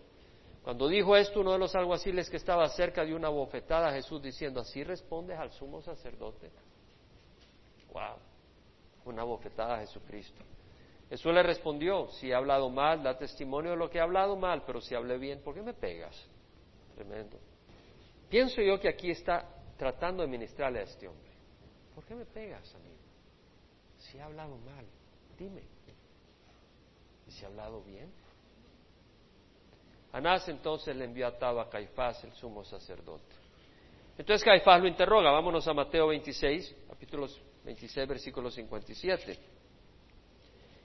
Cuando dijo esto, uno de los alguaciles que estaba cerca de una bofetada a Jesús diciendo, ¿así respondes al sumo sacerdote? ¡Wow! Una bofetada a Jesucristo. Jesús le respondió, si he hablado mal, da testimonio de lo que he hablado mal, pero si hablé bien, ¿por qué me pegas? Tremendo. Pienso yo que aquí está tratando de ministrarle a este hombre. ¿Por qué me pegas, amigo? Si he hablado mal, dime. ¿Y si he hablado bien? Anás entonces le envió atado a Caifás, el sumo sacerdote. Entonces Caifás lo interroga. Vámonos a Mateo 26, capítulos 26, versículo 57.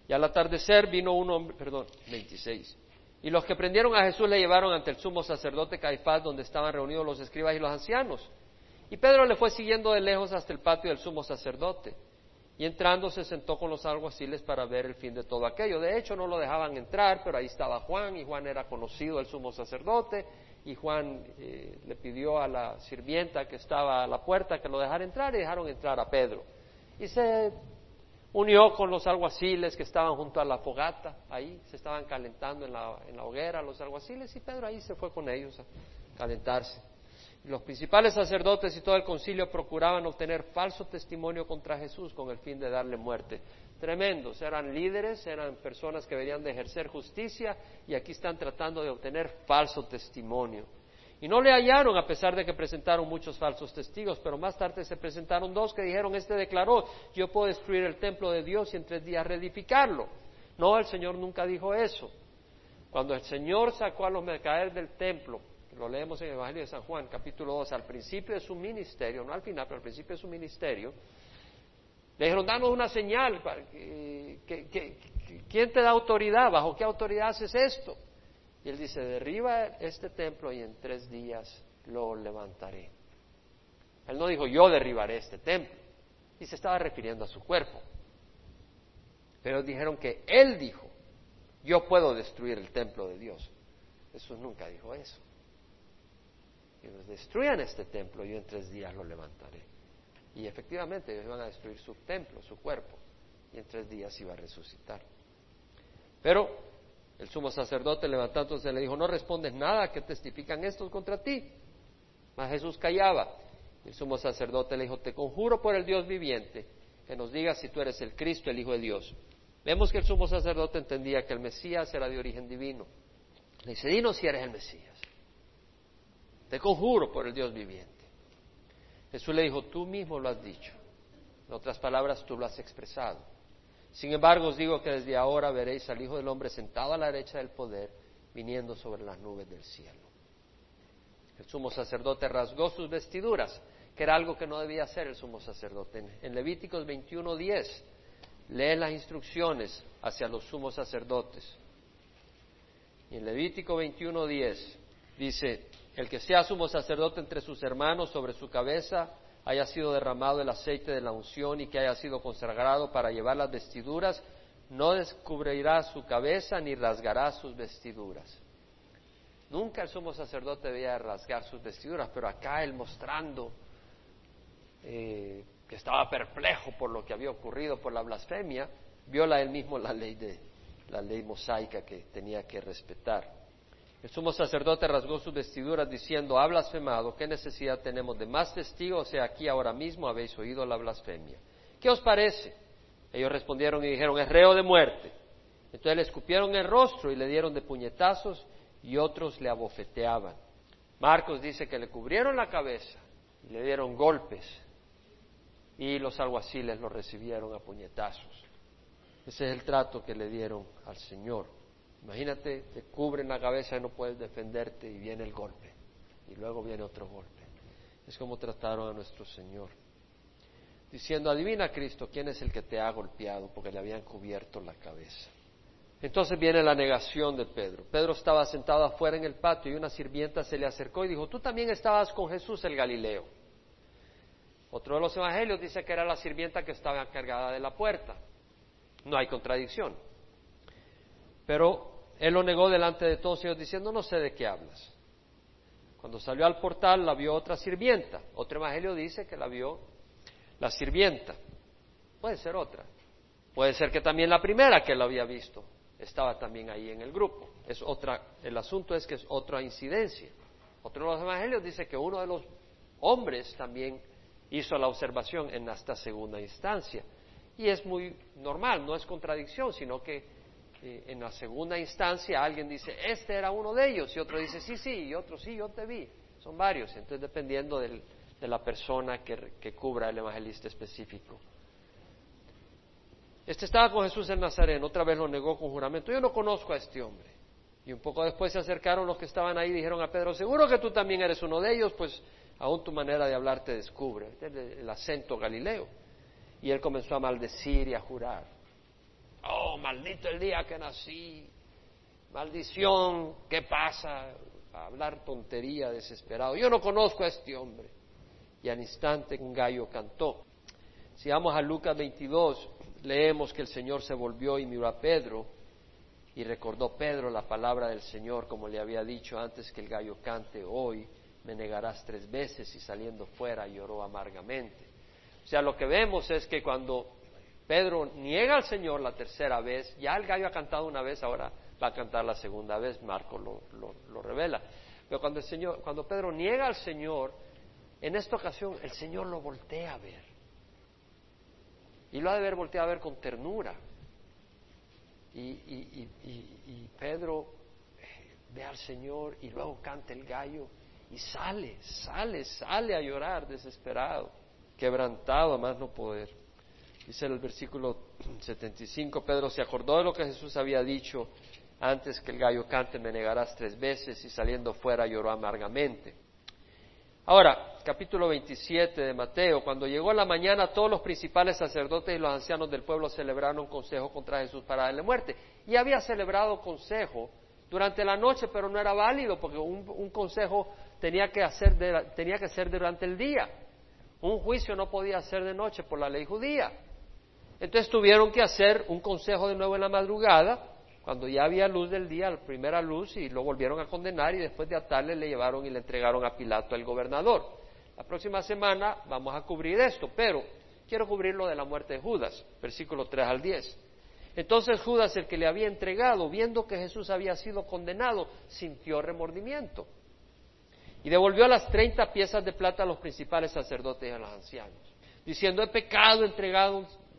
Y al atardecer vino un hombre, perdón, 26. Y los que prendieron a Jesús le llevaron ante el sumo sacerdote Caifás, donde estaban reunidos los escribas y los ancianos. Y Pedro le fue siguiendo de lejos hasta el patio del sumo sacerdote. Y entrando se sentó con los alguaciles para ver el fin de todo aquello. De hecho, no lo dejaban entrar, pero ahí estaba Juan, y Juan era conocido el sumo sacerdote, y Juan eh, le pidió a la sirvienta que estaba a la puerta que lo dejara entrar, y dejaron entrar a Pedro. Y se unió con los alguaciles que estaban junto a la fogata, ahí se estaban calentando en la, en la hoguera los alguaciles, y Pedro ahí se fue con ellos a calentarse. Los principales sacerdotes y todo el concilio procuraban obtener falso testimonio contra Jesús con el fin de darle muerte. Tremendos, eran líderes, eran personas que deberían de ejercer justicia y aquí están tratando de obtener falso testimonio. Y no le hallaron a pesar de que presentaron muchos falsos testigos, pero más tarde se presentaron dos que dijeron, este declaró, yo puedo destruir el templo de Dios y en tres días reedificarlo. No, el Señor nunca dijo eso. Cuando el Señor sacó a los mercaderes del templo, lo leemos en el Evangelio de San Juan, capítulo 2, al principio de su ministerio, no al final, pero al principio de su ministerio, le dijeron, danos una señal, ¿quién te da autoridad? ¿Bajo qué autoridad haces esto? Y él dice, derriba este templo y en tres días lo levantaré. Él no dijo, yo derribaré este templo, y se estaba refiriendo a su cuerpo. Pero dijeron que él dijo, yo puedo destruir el templo de Dios. Jesús nunca dijo eso que destruyan este templo, yo en tres días lo levantaré. Y efectivamente ellos iban a destruir su templo, su cuerpo, y en tres días iba a resucitar. Pero el sumo sacerdote levantándose le dijo, no respondes nada que testifican estos contra ti. Mas Jesús callaba. El sumo sacerdote le dijo, te conjuro por el Dios viviente, que nos digas si tú eres el Cristo, el Hijo de Dios. Vemos que el sumo sacerdote entendía que el Mesías era de origen divino. Le dice, dinos si eres el Mesías. Te conjuro por el Dios viviente. Jesús le dijo, tú mismo lo has dicho. En otras palabras, tú lo has expresado. Sin embargo, os digo que desde ahora veréis al Hijo del Hombre sentado a la derecha del poder, viniendo sobre las nubes del cielo. El sumo sacerdote rasgó sus vestiduras, que era algo que no debía hacer el sumo sacerdote. En Levíticos 21.10 lee las instrucciones hacia los sumos sacerdotes. Y en Levítico 21.10 dice, el que sea sumo sacerdote entre sus hermanos sobre su cabeza haya sido derramado el aceite de la unción y que haya sido consagrado para llevar las vestiduras, no descubrirá su cabeza ni rasgará sus vestiduras. Nunca el sumo sacerdote debía rasgar sus vestiduras, pero acá él mostrando eh, que estaba perplejo por lo que había ocurrido por la blasfemia, viola él mismo la ley de la ley mosaica que tenía que respetar. El sumo sacerdote rasgó sus vestiduras diciendo, ha blasfemado, ¿qué necesidad tenemos de más testigos? O sea, aquí ahora mismo habéis oído la blasfemia. ¿Qué os parece? Ellos respondieron y dijeron, es reo de muerte. Entonces le escupieron el rostro y le dieron de puñetazos y otros le abofeteaban. Marcos dice que le cubrieron la cabeza y le dieron golpes y los alguaciles lo recibieron a puñetazos. Ese es el trato que le dieron al Señor. Imagínate, te cubren la cabeza y no puedes defenderte y viene el golpe. Y luego viene otro golpe. Es como trataron a nuestro Señor. Diciendo, adivina Cristo, ¿quién es el que te ha golpeado? Porque le habían cubierto la cabeza. Entonces viene la negación de Pedro. Pedro estaba sentado afuera en el patio y una sirvienta se le acercó y dijo, tú también estabas con Jesús el Galileo. Otro de los evangelios dice que era la sirvienta que estaba encargada de la puerta. No hay contradicción. Pero él lo negó delante de todos ellos diciendo, no sé de qué hablas. Cuando salió al portal la vio otra sirvienta. Otro evangelio dice que la vio la sirvienta. Puede ser otra. Puede ser que también la primera que lo había visto estaba también ahí en el grupo. Es otra, el asunto es que es otra incidencia. Otro de los evangelios dice que uno de los hombres también hizo la observación en esta segunda instancia. Y es muy normal, no es contradicción, sino que en la segunda instancia alguien dice, este era uno de ellos, y otro dice, sí, sí, y otro, sí, yo te vi. Son varios, entonces dependiendo de la persona que, cubra el evangelista específico. Este estaba con Jesús en Nazaret, otra vez lo negó con juramento. Yo no conozco a este hombre. Y un poco después se acercaron los que estaban ahí y dijeron a Pedro, seguro que tú también eres uno de ellos, pues aún tu manera de hablar te descubre. Este el acento galileo. Y él comenzó a maldecir y a jurar. Oh, maldito el día que nací. Maldición, ¿qué pasa? A hablar tontería desesperado. Yo no conozco a este hombre. Y al instante un gallo cantó. Si vamos a Lucas 22, leemos que el Señor se volvió y miró a Pedro y recordó Pedro la palabra del Señor como le había dicho antes que el gallo cante hoy me negarás tres veces y saliendo fuera lloró amargamente. O sea, lo que vemos es que cuando Pedro niega al Señor la tercera vez, ya el gallo ha cantado una vez, ahora va a cantar la segunda vez, Marco lo, revela. Pero cuando, el Señor, cuando Pedro niega al Señor, en esta ocasión el Señor lo voltea a ver y lo ha de haber volteado a ver con ternura. Y, Pedro eh, ve al Señor y luego canta el gallo y sale, sale, sale a llorar desesperado, quebrantado a más no poder. Dice el versículo 75, Pedro se acordó de lo que Jesús había dicho antes que el gallo cante, me negarás tres veces y saliendo fuera lloró amargamente. Ahora, capítulo 27 de Mateo, cuando llegó la mañana todos los principales sacerdotes y los ancianos del pueblo celebraron consejo contra Jesús para darle muerte. Y había celebrado consejo durante la noche, pero no era válido porque un, consejo tenía que, hacer tenía que ser durante el día. Un juicio no podía ser de noche por la ley judía. Entonces tuvieron que hacer un consejo de nuevo en la madrugada cuando ya había luz del día, la primera luz, y lo volvieron a condenar y después de atarle le llevaron y le entregaron a Pilato el gobernador. La próxima semana vamos a cubrir esto, pero quiero cubrir lo de la muerte de Judas, versículo 3 al 10. Entonces Judas, el que le había entregado, viendo que Jesús había sido condenado, sintió remordimiento y devolvió las treinta piezas de plata a los principales sacerdotes y a los ancianos, diciendo, he pecado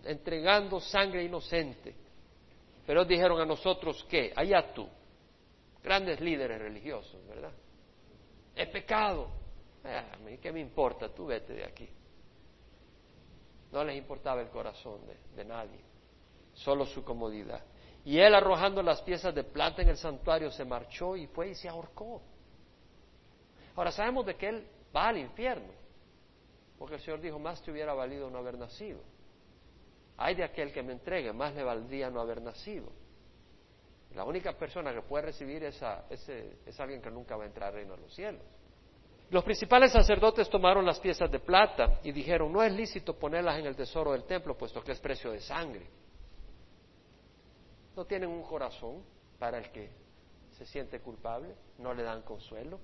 entregando sangre inocente. Pero dijeron a nosotros que, allá tú, grandes líderes religiosos, ¿verdad? Es pecado. Eh, a mí, ¿qué me importa? Tú vete de aquí. No les importaba el corazón de, de nadie, solo su comodidad. Y él arrojando las piezas de plata en el santuario se marchó y fue y se ahorcó. Ahora sabemos de que él va al infierno, porque el Señor dijo, más te hubiera valido no haber nacido. Hay de aquel que me entregue, más le valdría no haber nacido. La única persona que puede recibir esa, ese, es alguien que nunca va a entrar al reino de los cielos. Los principales sacerdotes tomaron las piezas de plata y dijeron, no es lícito ponerlas en el tesoro del templo, puesto que es precio de sangre. No tienen un corazón para el que se siente culpable, no le dan consuelo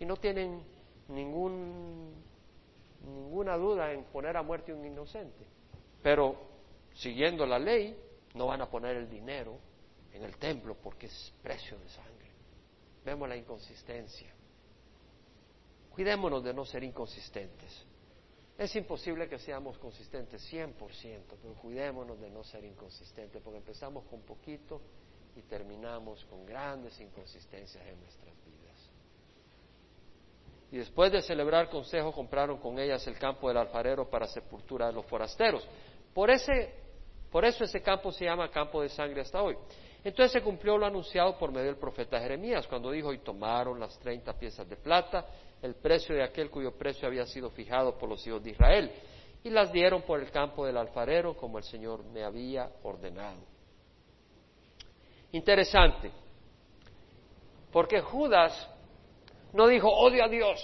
y no tienen ningún, ninguna duda en poner a muerte a un inocente. Pero siguiendo la ley, no van a poner el dinero en el templo porque es precio de sangre. Vemos la inconsistencia. Cuidémonos de no ser inconsistentes. Es imposible que seamos consistentes 100%, pero cuidémonos de no ser inconsistentes porque empezamos con poquito y terminamos con grandes inconsistencias en nuestras vidas. Y después de celebrar consejo compraron con ellas el campo del alfarero para sepultura de los forasteros. Por, ese, por eso ese campo se llama campo de sangre hasta hoy. Entonces se cumplió lo anunciado por medio del profeta Jeremías, cuando dijo, y tomaron las treinta piezas de plata, el precio de aquel cuyo precio había sido fijado por los hijos de Israel, y las dieron por el campo del alfarero, como el Señor me había ordenado. Interesante, porque Judas no dijo, odio a Dios.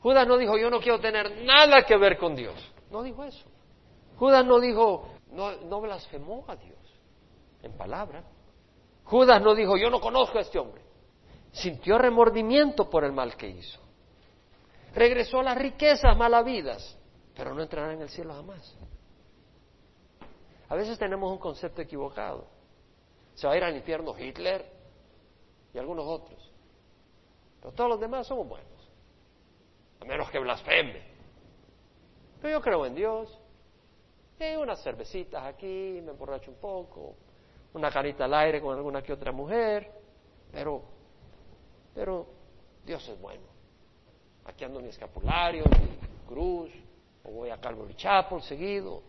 Judas no dijo, yo no quiero tener nada que ver con Dios. No dijo eso. Judas no dijo, no, blasfemó a Dios en palabra, Judas no dijo, yo no conozco a este hombre. Sintió remordimiento por el mal que hizo. Regresó a las riquezas malavidas, pero no entrará en el cielo jamás. A veces tenemos un concepto equivocado. Se va a ir al infierno Hitler y algunos otros. Pero todos los demás somos buenos. A menos que blasfeme. Pero yo creo en Dios. Y unas cervecitas aquí, me emborracho un poco, una carita al aire con alguna que otra mujer, pero, pero Dios es bueno. Aquí ando mi escapulario, mi cruz, o voy a Calvary Chapel seguido.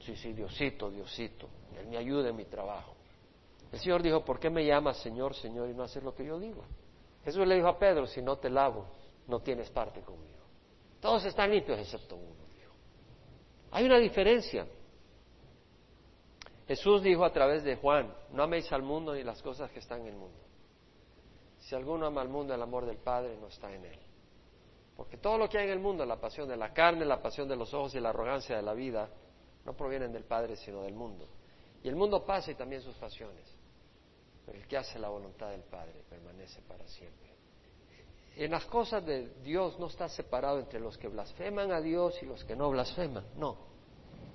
Sí, sí, Diosito, Diosito, Él me ayuda en mi trabajo. El Señor dijo, ¿por qué me llamas Señor, Señor y no haces lo que yo digo? Jesús le dijo a Pedro, si no te lavo, no tienes parte conmigo. Todos están limpios excepto uno, dijo. Hay una diferencia. Jesús dijo a través de Juan, no améis al mundo ni las cosas que están en el mundo. Si alguno ama al mundo, el amor del Padre no está en él. Porque todo lo que hay en el mundo, la pasión de la carne, la pasión de los ojos y la arrogancia de la vida, no provienen del Padre, sino del mundo. Y el mundo pasa y también sus pasiones. Pero el que hace la voluntad del Padre permanece para siempre. En las cosas de Dios no está separado entre los que blasfeman a Dios y los que no blasfeman, no.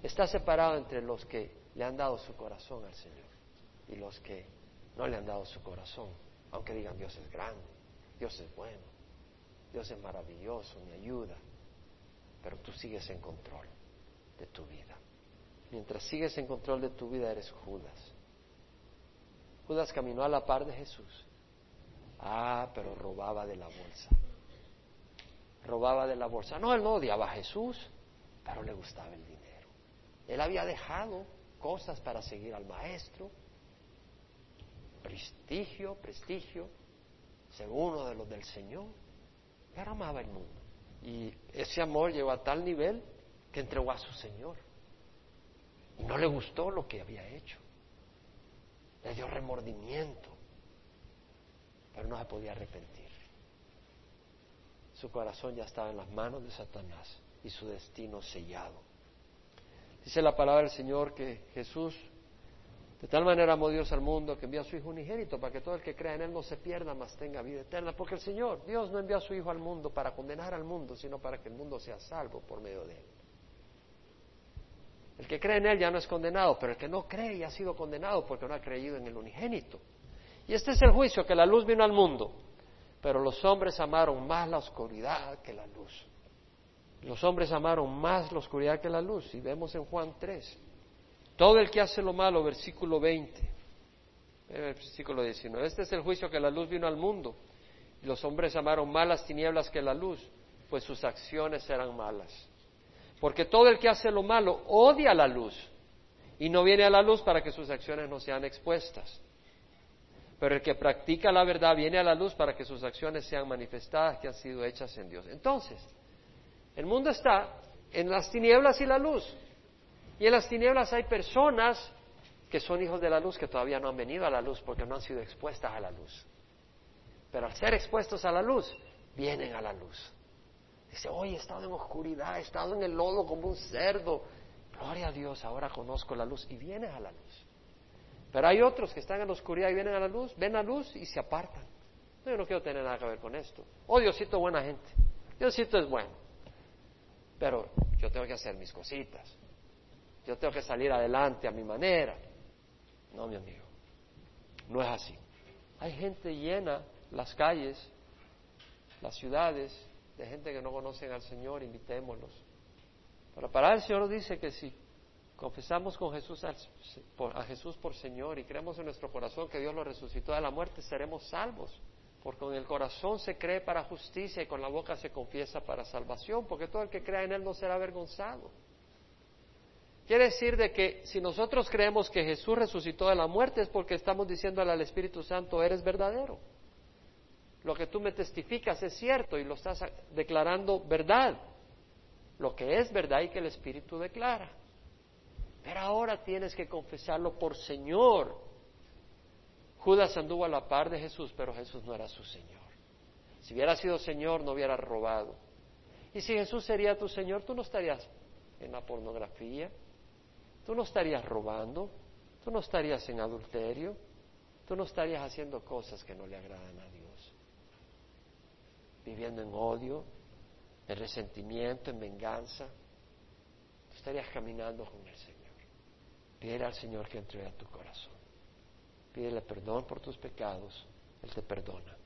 Está separado entre los que le han dado su corazón al Señor y los que no le han dado su corazón, aunque digan Dios es grande, Dios es bueno, Dios es maravilloso, me ayuda, pero tú sigues en control de tu vida. Mientras sigues en control de tu vida eres Judas. Judas caminó a la par de Jesús. Ah, pero robaba de la bolsa. Robaba de la bolsa. No, él no odiaba a Jesús, pero le gustaba el dinero. Él había dejado cosas para seguir al maestro. Prestigio, prestigio, según uno de los del Señor. Pero amaba el mundo. Y ese amor llegó a tal nivel que entregó a su Señor. No le gustó lo que había hecho le dio remordimiento, pero no se podía arrepentir. Su corazón ya estaba en las manos de Satanás y su destino sellado. Dice la palabra del Señor que Jesús de tal manera amó Dios al mundo que envió a su Hijo unigénito para que todo el que crea en Él no se pierda, mas tenga vida eterna. Porque el Señor, Dios no envió a su Hijo al mundo para condenar al mundo, sino para que el mundo sea salvo por medio de Él. El que cree en Él ya no es condenado, pero el que no cree ya ha sido condenado porque no ha creído en el unigénito. Y este es el juicio, que la luz vino al mundo, pero los hombres amaron más la oscuridad que la luz. Los hombres amaron más la oscuridad que la luz, y vemos en Juan 3. Todo el que hace lo malo, versículo 20, versículo 19, este es el juicio que la luz vino al mundo, y los hombres amaron más las tinieblas que la luz, pues sus acciones eran malas. Porque todo el que hace lo malo odia la luz y no viene a la luz para que sus acciones no sean expuestas. Pero el que practica la verdad viene a la luz para que sus acciones sean manifestadas, que han sido hechas en Dios. Entonces, el mundo está en las tinieblas y la luz. Y en las tinieblas hay personas que son hijos de la luz que todavía no han venido a la luz porque no han sido expuestas a la luz. Pero al ser expuestos a la luz, vienen a la luz. Dice, hoy he estado en oscuridad, he estado en el lodo como un cerdo. Gloria a Dios, ahora conozco la luz y vienes a la luz. Pero hay otros que están en la oscuridad y vienen a la luz, ven la luz y se apartan. yo no quiero tener nada que ver con esto. Oh, Diosito, buena gente. Diosito es bueno. Pero yo tengo que hacer mis cositas. Yo tengo que salir adelante a mi manera. No, mi amigo. No es así. Hay gente llena las calles, las ciudades, de gente que no conocen al Señor, invitémoslos. Pero para el Señor dice que si confesamos con Jesús a Jesús por Señor y creemos en nuestro corazón que Dios lo resucitó de la muerte, seremos salvos. Porque con el corazón se cree para justicia y con la boca se confiesa para salvación, porque todo el que crea en Él no será avergonzado. Quiere decir de que si nosotros creemos que Jesús resucitó de la muerte es porque estamos diciéndole al Espíritu Santo, eres verdadero lo que tú me testificas es cierto y lo estás declarando verdad, lo que es verdad y que el Espíritu declara. Pero ahora tienes que confesarlo por Señor. Judas anduvo a la par de Jesús, pero Jesús no era su Señor. Si hubiera sido Señor, no hubiera robado. Y si Jesús sería tu Señor, tú no estarías en la pornografía, tú no estarías robando, tú no estarías en adulterio, tú no estarías haciendo cosas que no le agradan a Dios. Viviendo en odio, en resentimiento, en venganza. Tú estarías caminando con el Señor. Pídele al Señor que entre a tu corazón. Pídele perdón por tus pecados. Él te perdona.